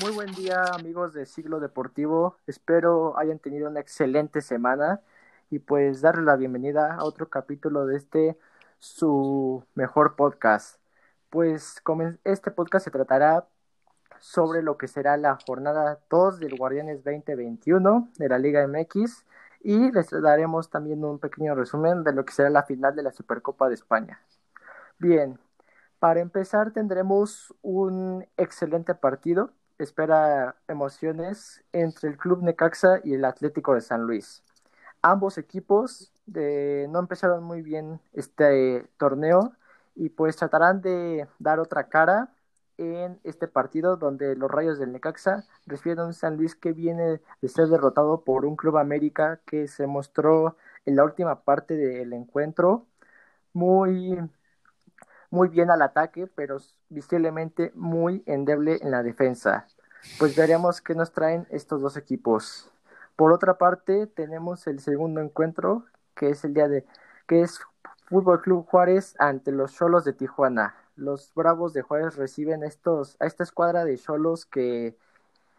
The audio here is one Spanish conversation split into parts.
Muy buen día amigos de Siglo Deportivo. Espero hayan tenido una excelente semana y pues darle la bienvenida a otro capítulo de este su mejor podcast. Pues este podcast se tratará sobre lo que será la jornada 2 del Guardianes 2021 de la Liga MX y les daremos también un pequeño resumen de lo que será la final de la Supercopa de España. Bien, para empezar tendremos un excelente partido espera emociones entre el Club Necaxa y el Atlético de San Luis. Ambos equipos de, no empezaron muy bien este torneo y pues tratarán de dar otra cara en este partido donde los Rayos del Necaxa reciben a un San Luis que viene de ser derrotado por un Club América que se mostró en la última parte del encuentro muy muy bien al ataque, pero visiblemente muy endeble en la defensa. Pues veremos qué nos traen estos dos equipos. Por otra parte, tenemos el segundo encuentro, que es el día de que es Fútbol Club Juárez ante los Cholos de Tijuana. Los Bravos de Juárez reciben estos a esta escuadra de Cholos que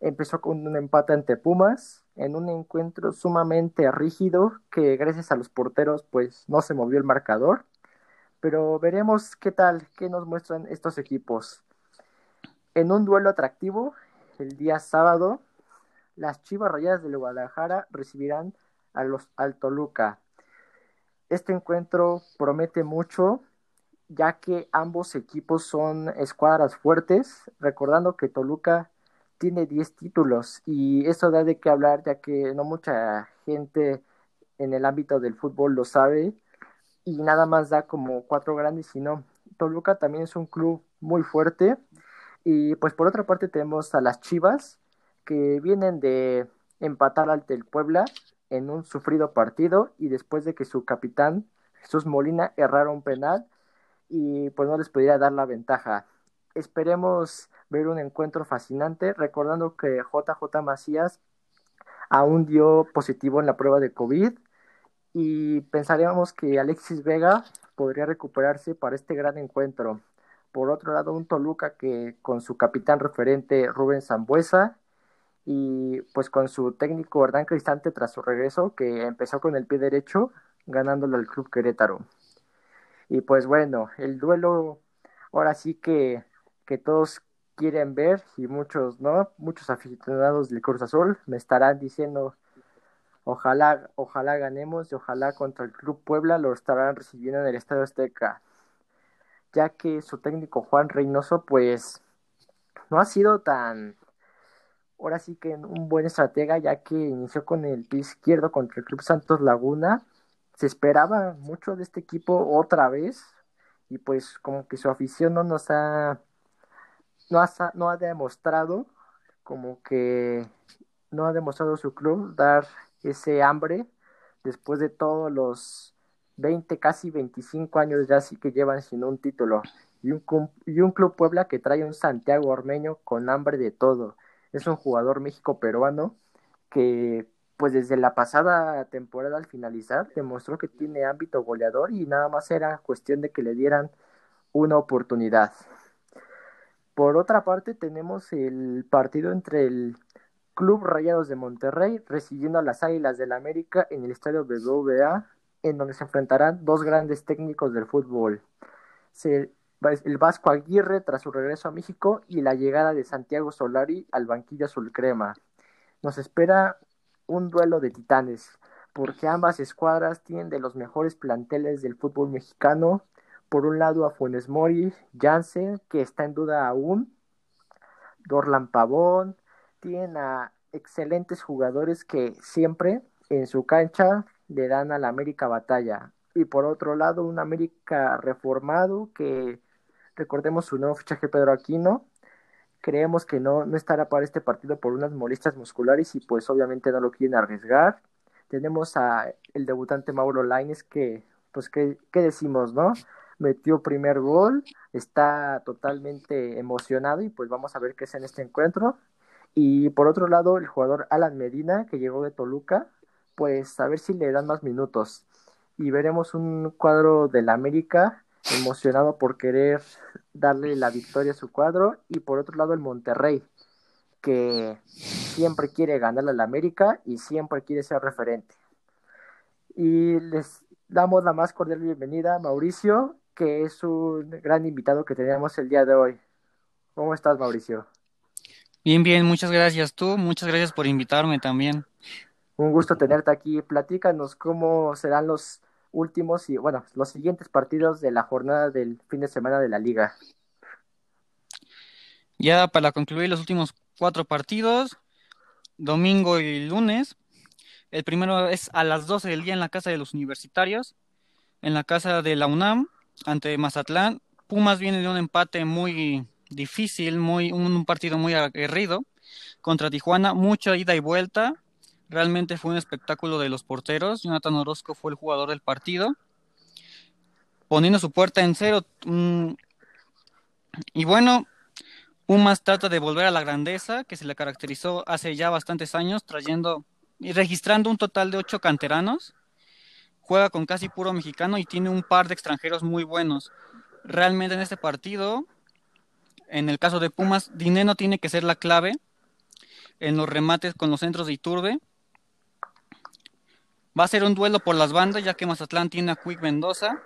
empezó con un empate ante Pumas en un encuentro sumamente rígido que gracias a los porteros pues no se movió el marcador pero veremos qué tal, qué nos muestran estos equipos. En un duelo atractivo, el día sábado, las Chivas Rayadas del Guadalajara recibirán a los al Toluca. Este encuentro promete mucho, ya que ambos equipos son escuadras fuertes, recordando que Toluca tiene 10 títulos y eso da de qué hablar, ya que no mucha gente en el ámbito del fútbol lo sabe y nada más da como cuatro grandes, sino Toluca también es un club muy fuerte. Y pues por otra parte tenemos a las Chivas, que vienen de empatar ante el Puebla en un sufrido partido y después de que su capitán Jesús Molina errara un penal y pues no les pudiera dar la ventaja. Esperemos ver un encuentro fascinante, recordando que JJ Macías aún dio positivo en la prueba de COVID y pensaríamos que Alexis Vega podría recuperarse para este gran encuentro. Por otro lado, un Toluca que con su capitán referente Rubén Zambuesa y pues con su técnico Hernán Cristante tras su regreso que empezó con el pie derecho ganándolo al Club Querétaro. Y pues bueno, el duelo ahora sí que, que todos quieren ver y muchos no, muchos aficionados del Cruz Azul me estarán diciendo Ojalá, ojalá ganemos y ojalá contra el Club Puebla lo estarán recibiendo en el Estadio Azteca, ya que su técnico Juan Reynoso pues no ha sido tan, ahora sí que un buen estratega, ya que inició con el pie izquierdo contra el Club Santos Laguna, se esperaba mucho de este equipo otra vez y pues como que su afición no nos ha, no ha, no ha demostrado como que no ha demostrado su club dar ese hambre después de todos los 20, casi 25 años ya sí que llevan sin un título. Y un, Club Puebla que trae un Santiago Ormeño con hambre de todo. Es un jugador México-peruano que pues desde la pasada temporada al finalizar demostró que tiene ámbito goleador y nada más era cuestión de que le dieran una oportunidad. Por otra parte tenemos el partido entre el Club Rayados de Monterrey recibiendo a las Águilas del la América en el estadio BBVA, en donde se enfrentarán dos grandes técnicos del fútbol. el Vasco Aguirre tras su regreso a México y la llegada de Santiago Solari al banquillo azul crema. Nos espera un duelo de titanes, porque ambas escuadras tienen de los mejores planteles del fútbol mexicano. Por un lado a Funes Mori, Jansen, que está en duda aún, Dorlan Pavón, tienen a excelentes jugadores que siempre en su cancha le dan a la América batalla. Y por otro lado, un América reformado que recordemos su nuevo fichaje Pedro Aquino. Creemos que no, no estará para este partido por unas molestias musculares y pues obviamente no lo quieren arriesgar. Tenemos a el debutante Mauro Laines que pues qué, qué decimos, ¿no? Metió primer gol, está totalmente emocionado y pues vamos a ver qué es en este encuentro. Y por otro lado, el jugador Alan Medina, que llegó de Toluca, pues a ver si le dan más minutos. Y veremos un cuadro del América emocionado por querer darle la victoria a su cuadro. Y por otro lado, el Monterrey, que siempre quiere ganarle a la América y siempre quiere ser referente. Y les damos la más cordial bienvenida a Mauricio, que es un gran invitado que tenemos el día de hoy. ¿Cómo estás, Mauricio? Bien, bien, muchas gracias tú, muchas gracias por invitarme también. Un gusto tenerte aquí. Platícanos cómo serán los últimos y, bueno, los siguientes partidos de la jornada del fin de semana de la liga. Ya para concluir los últimos cuatro partidos, domingo y lunes. El primero es a las 12 del día en la casa de los universitarios, en la casa de la UNAM, ante Mazatlán. Pumas viene de un empate muy difícil, muy, un, partido muy aguerrido contra Tijuana, mucha ida y vuelta. Realmente fue un espectáculo de los porteros. Jonathan Orozco fue el jugador del partido, poniendo su puerta en cero. Mm, y bueno, Pumas trata de volver a la grandeza que se le caracterizó hace ya bastantes años, trayendo y registrando un total de ocho canteranos. Juega con casi puro mexicano y tiene un par de extranjeros muy buenos. Realmente en este partido en el caso de Pumas, Dineno tiene que ser la clave en los remates con los centros de Iturbe. Va a ser un duelo por las bandas, ya que Mazatlán tiene a Quick Mendoza,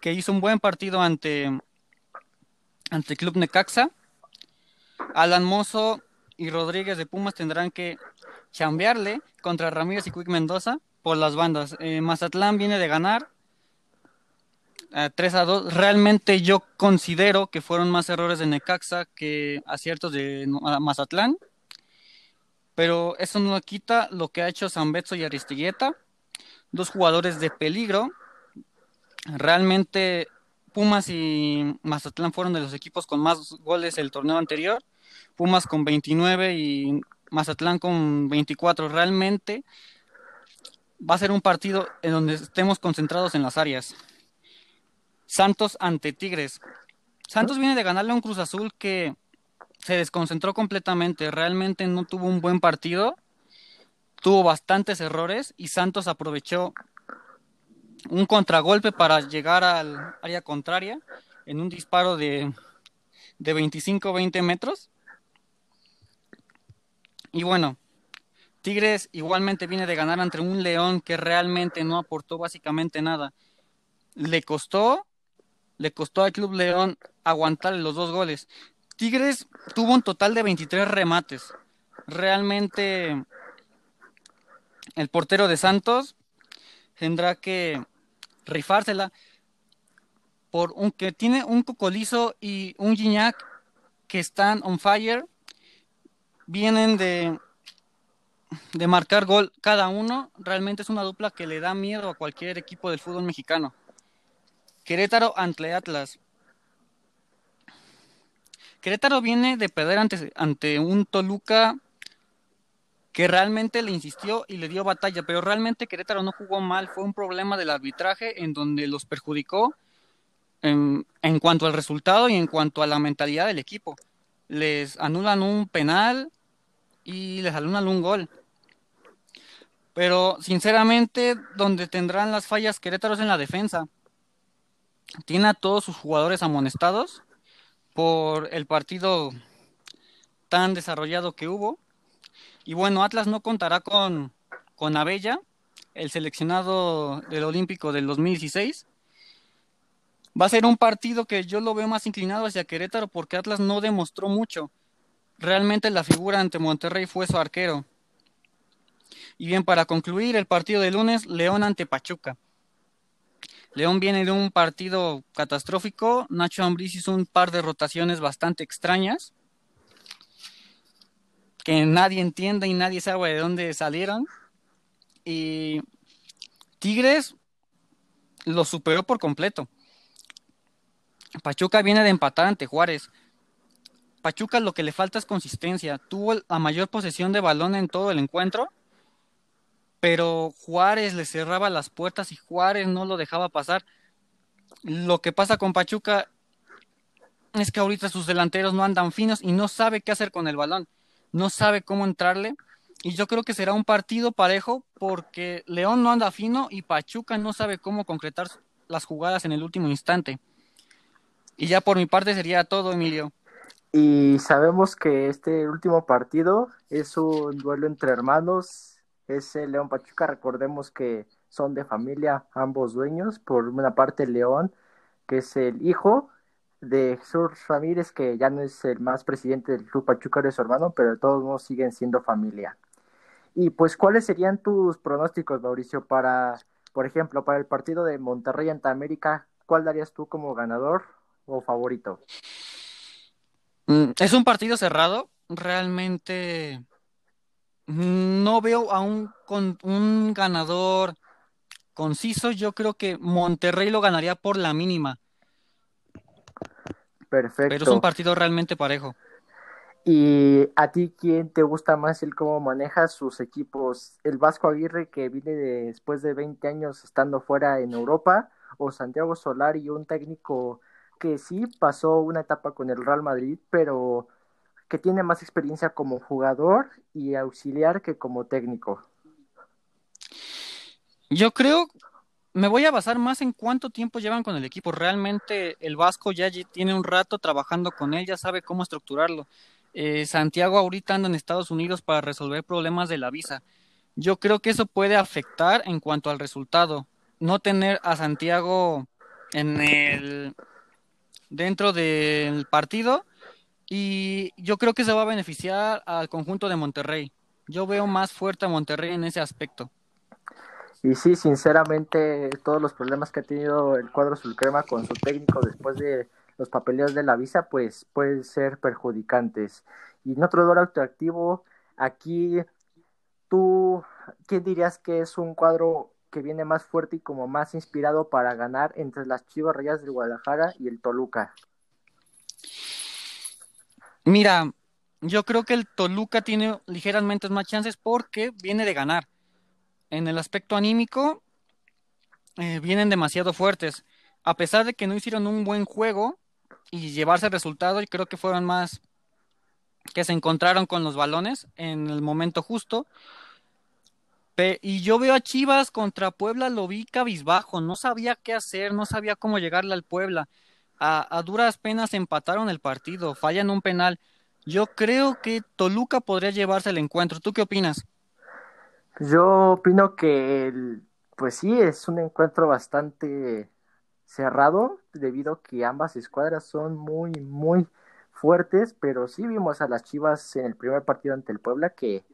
que hizo un buen partido ante, ante Club Necaxa. Alan Mozo y Rodríguez de Pumas tendrán que chambearle contra Ramírez y Quick Mendoza por las bandas. Eh, Mazatlán viene de ganar, 3 a 2. Realmente yo considero que fueron más errores de Necaxa que aciertos de Mazatlán. Pero eso no quita lo que ha hecho Betso y Aristigueta. Dos jugadores de peligro. Realmente Pumas y Mazatlán fueron de los equipos con más goles el torneo anterior. Pumas con 29 y Mazatlán con 24. Realmente va a ser un partido en donde estemos concentrados en las áreas. Santos ante Tigres. Santos viene de ganarle a un Cruz Azul que se desconcentró completamente, realmente no tuvo un buen partido, tuvo bastantes errores y Santos aprovechó un contragolpe para llegar al área contraria en un disparo de, de 25-20 metros. Y bueno, Tigres igualmente viene de ganar ante un León que realmente no aportó básicamente nada. Le costó le costó al Club León aguantar los dos goles. Tigres tuvo un total de 23 remates. Realmente el portero de Santos tendrá que rifársela por un que tiene un Cocolizo y un Gignac que están on fire. Vienen de de marcar gol cada uno. Realmente es una dupla que le da miedo a cualquier equipo del fútbol mexicano. Querétaro ante Atlas. Querétaro viene de perder ante, ante un Toluca que realmente le insistió y le dio batalla, pero realmente Querétaro no jugó mal, fue un problema del arbitraje en donde los perjudicó en, en, cuanto al resultado y en cuanto a la mentalidad del equipo. Les anulan un penal y les anulan un gol. Pero sinceramente, donde tendrán las fallas Querétaro es en la defensa tiene a todos sus jugadores amonestados por el partido tan desarrollado que hubo. Y bueno, Atlas no contará con, con Abella, el seleccionado del Olímpico del 2016. Va a ser un partido que yo lo veo más inclinado hacia Querétaro porque Atlas no demostró mucho. Realmente la figura ante Monterrey fue su arquero. Y bien, para concluir el partido de lunes, León ante Pachuca. León viene de un partido catastrófico. Nacho Ambriz hizo un par de rotaciones bastante extrañas que nadie entiende y nadie sabe de dónde salieron. Y Tigres lo superó por completo. Pachuca viene de empatar ante Juárez. Pachuca lo que le falta es consistencia. Tuvo la mayor posesión de balón en todo el encuentro pero Juárez le cerraba las puertas y Juárez no lo dejaba pasar. Lo que pasa con Pachuca es que ahorita sus delanteros no andan finos y no sabe qué hacer con el balón, no sabe cómo entrarle. Y yo creo que será un partido parejo porque León no anda fino y Pachuca no sabe cómo concretar las jugadas en el último instante. Y ya por mi parte sería todo, Emilio. Y sabemos que este último partido es un duelo entre hermanos, es el León Pachuca, recordemos que son de familia ambos dueños, por una parte León, que es el hijo de Jesús Ramírez, que ya no es el más presidente del Club Pachuca de su hermano, pero de todos modos siguen siendo familia. Y pues, ¿cuáles serían tus pronósticos, Mauricio, para, por ejemplo, para el partido de Monterrey ante América? ¿Cuál darías tú como ganador o favorito? Mm, es un partido cerrado. Realmente no veo a un, con, un ganador conciso. Yo creo que Monterrey lo ganaría por la mínima. Perfecto. Pero es un partido realmente parejo. ¿Y a ti quién te gusta más el cómo maneja sus equipos? ¿El Vasco Aguirre que viene después de 20 años estando fuera en Europa? ¿O Santiago Solari, un técnico que sí pasó una etapa con el Real Madrid, pero que tiene más experiencia como jugador y auxiliar que como técnico? Yo creo, me voy a basar más en cuánto tiempo llevan con el equipo. Realmente el Vasco ya tiene un rato trabajando con él, ya sabe cómo estructurarlo. Eh, Santiago ahorita anda en Estados Unidos para resolver problemas de la visa. Yo creo que eso puede afectar en cuanto al resultado. No tener a Santiago en el dentro del partido y yo creo que se va a beneficiar al conjunto de Monterrey. Yo veo más fuerte a Monterrey en ese aspecto. Y sí, sinceramente, todos los problemas que ha tenido el cuadro Sulcrema con su técnico después de los papeleos de la visa, pues pueden ser perjudicantes. Y en otro duelo atractivo, aquí tú, ¿qué dirías que es un cuadro que viene más fuerte y como más inspirado para ganar entre las Chivas Rayas de Guadalajara y el Toluca? Mira, yo creo que el Toluca tiene ligeramente más chances porque viene de ganar. En el aspecto anímico, eh, vienen demasiado fuertes. A pesar de que no hicieron un buen juego, y llevarse el resultado. Creo que fueron más que se encontraron con los balones en el momento justo. y yo veo a Chivas contra Puebla, lo vi cabizbajo, no sabía qué hacer, no sabía cómo llegarle al Puebla. A, duras penas empataron el partido, fallan un penal. Yo creo que Toluca podría llevarse el encuentro. ¿Tú qué opinas? Yo opino que, pues sí, es un encuentro bastante cerrado debido a que ambas escuadras son muy, muy fuertes, pero sí vimos a las Chivas en el primer partido ante el Puebla que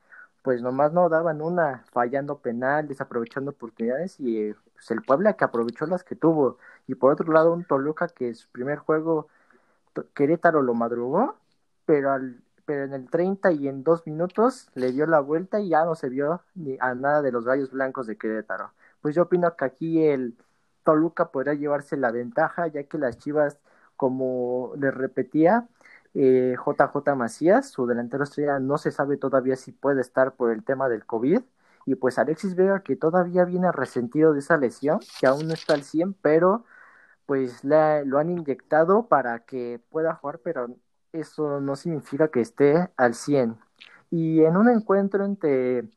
pues nomás no daban una, fallando penal, desaprovechando oportunidades y pues, el Puebla que aprovechó las que tuvo. Y por otro lado un Toluca que su primer juego Querétaro lo madrugó, pero al pero en el 30 y en dos minutos le dio la vuelta y ya no se vio ni a nada de los gallos blancos de Querétaro. Pues yo opino que aquí el Toluca podrá llevarse la ventaja, ya que las Chivas, como les repetía, eh, JJ Macías, su delantero estrella, no se sabe todavía si puede estar por el tema del COVID. Y pues Alexis Vega, que todavía viene resentido de esa lesión, que aún no está al 100, pero pues lo han inyectado para que pueda jugar, pero eso no significa que esté al 100. Y en un encuentro entre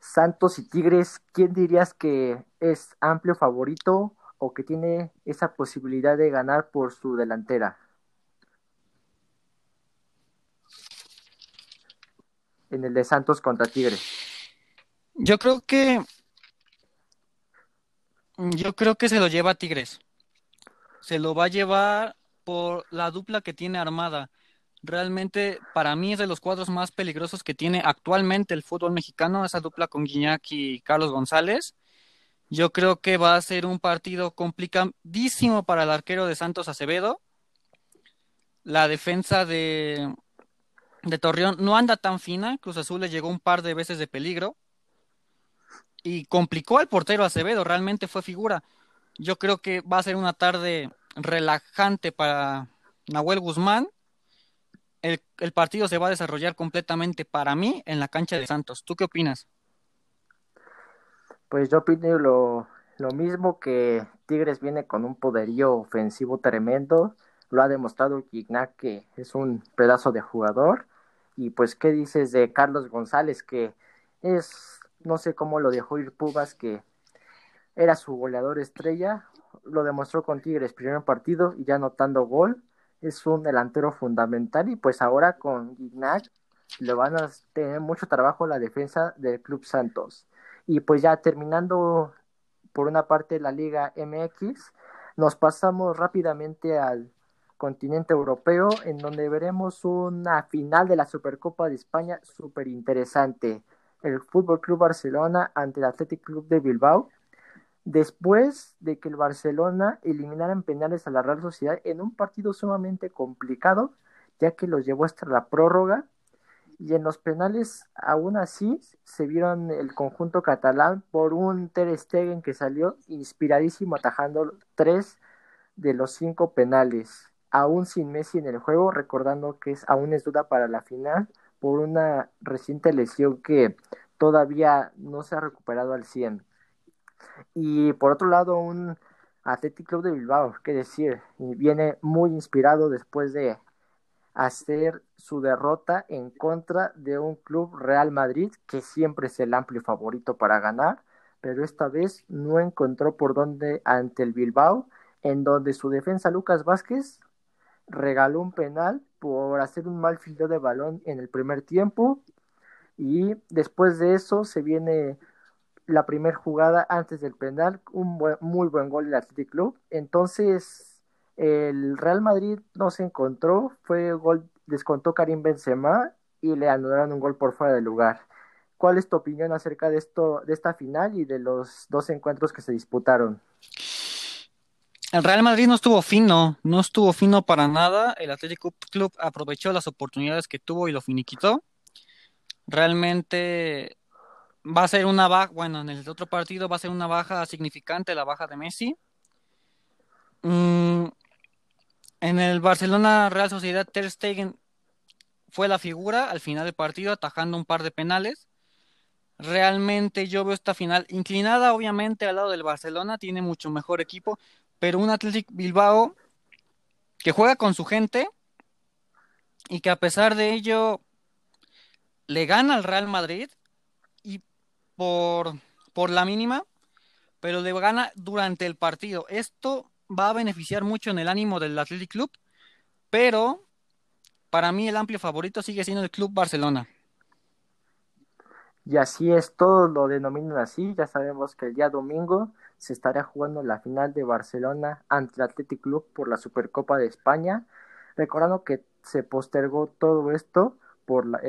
Santos y Tigres, ¿quién dirías que es amplio favorito o que tiene esa posibilidad de ganar por su delantera? En el de Santos contra Tigres. Yo creo que yo creo que se lo lleva Tigres. Se lo va a llevar por la dupla que tiene armada realmente para mí es de los cuadros más peligrosos que tiene actualmente el fútbol mexicano, esa dupla con Guiñac y Carlos González. Yo creo que va a ser un partido complicadísimo para el arquero de Santos Acevedo. La defensa de, de Torreón no anda tan fina, Cruz Azul le llegó un par de veces de peligro y complicó al portero Acevedo, realmente fue figura. Yo creo que va a ser una tarde relajante para Nahuel Guzmán el, partido se va a desarrollar completamente para mí en la cancha de Santos. ¿Tú qué opinas? Pues yo opino lo, mismo que Tigres viene con un poderío ofensivo tremendo. Lo ha demostrado Gignac que es un pedazo de jugador. Y pues, ¿qué dices de Carlos González? Que es, no sé cómo lo dejó ir Pugas, que era su goleador estrella. Lo demostró con Tigres primer partido y ya anotando gol es un delantero fundamental y pues ahora con Gignac le van a tener mucho trabajo la defensa del Club Santos. Y pues ya terminando por una parte la Liga MX, nos pasamos rápidamente al continente europeo, en donde veremos una final de la Supercopa de España súper interesante. El Fútbol Club Barcelona ante el Athletic Club de Bilbao. Después de que el Barcelona eliminara en penales a la Real Sociedad en un partido sumamente complicado, ya que los llevó hasta la prórroga, y en los penales aún así se vieron el conjunto catalán por un Ter Stegen que salió inspiradísimo atajando tres de los cinco penales aún sin Messi en el juego, recordando que es, aún es duda para la final por una reciente lesión que todavía no se ha recuperado al 100. Y por otro lado, un Athletic Club de Bilbao, que decir, viene muy inspirado después de hacer su derrota en contra de un club Real Madrid que siempre es el amplio favorito para ganar, pero esta vez no encontró por dónde ante el Bilbao, en donde su defensa Lucas Vázquez regaló un penal por hacer un mal filtro de balón en el primer tiempo y después de eso se viene la primera jugada antes del penal, un muy buen gol del Athletic Club. Entonces el Real Madrid no se encontró, fue gol, descontó Karim Benzema y le anularon un gol por fuera del lugar. ¿Cuál es tu opinión acerca de esto, de esta final y de los dos encuentros que se disputaron? El Real Madrid no estuvo fino, no estuvo fino para nada. El Atlético Club aprovechó las oportunidades que tuvo y lo finiquitó. Realmente va a ser una baja, bueno, en el otro partido va a ser una baja significante, la baja de Messi. Mm, en el Barcelona Real Sociedad, Ter Stegen fue la figura al final del partido, atajando un par de penales. Realmente yo veo esta final inclinada, obviamente, al lado del Barcelona, tiene mucho mejor equipo, pero un Athletic Bilbao que juega con su gente y que a pesar de ello le gana al Real Madrid y por, por la mínima, pero le gana durante el partido. Esto va a beneficiar mucho en el ánimo del Athletic Club, pero para mí el amplio favorito sigue siendo el Club Barcelona. Y así es, todos lo denominan así. Ya sabemos que el día domingo se estará jugando la final de Barcelona ante el Athletic Club por la Supercopa de España. Recordando que se postergó todo esto por la,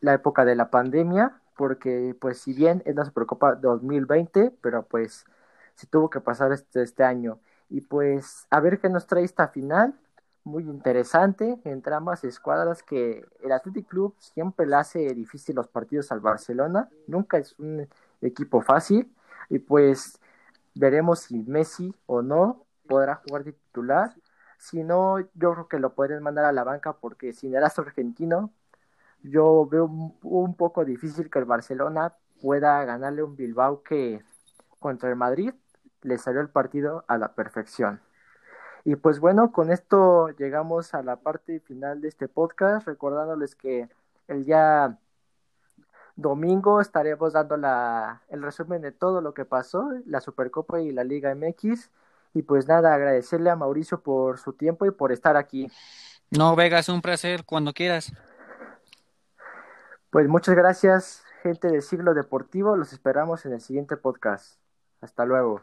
la época de la pandemia, porque pues si bien es la Supercopa 2020, pero pues se tuvo que pasar este, este año. Y pues a ver qué nos trae esta final, muy interesante entre ambas escuadras que el Athletic Club siempre le hace difícil los partidos al Barcelona, nunca es un equipo fácil y pues Veremos si Messi o no podrá jugar de titular. Si no, yo creo que lo pueden mandar a la banca porque sin el astro argentino, yo veo un, poco difícil que el Barcelona pueda ganarle un Bilbao que contra el Madrid le salió el partido a la perfección. Y pues bueno, con esto llegamos a la parte final de este podcast, recordándoles que el día Domingo estaremos dando la, el resumen de todo lo que pasó, la Supercopa y la Liga MX. Y pues nada, agradecerle a Mauricio por su tiempo y por estar aquí. No, Vega, es un placer cuando quieras. Pues muchas gracias, gente de Siglo Deportivo. Los esperamos en el siguiente podcast. Hasta luego.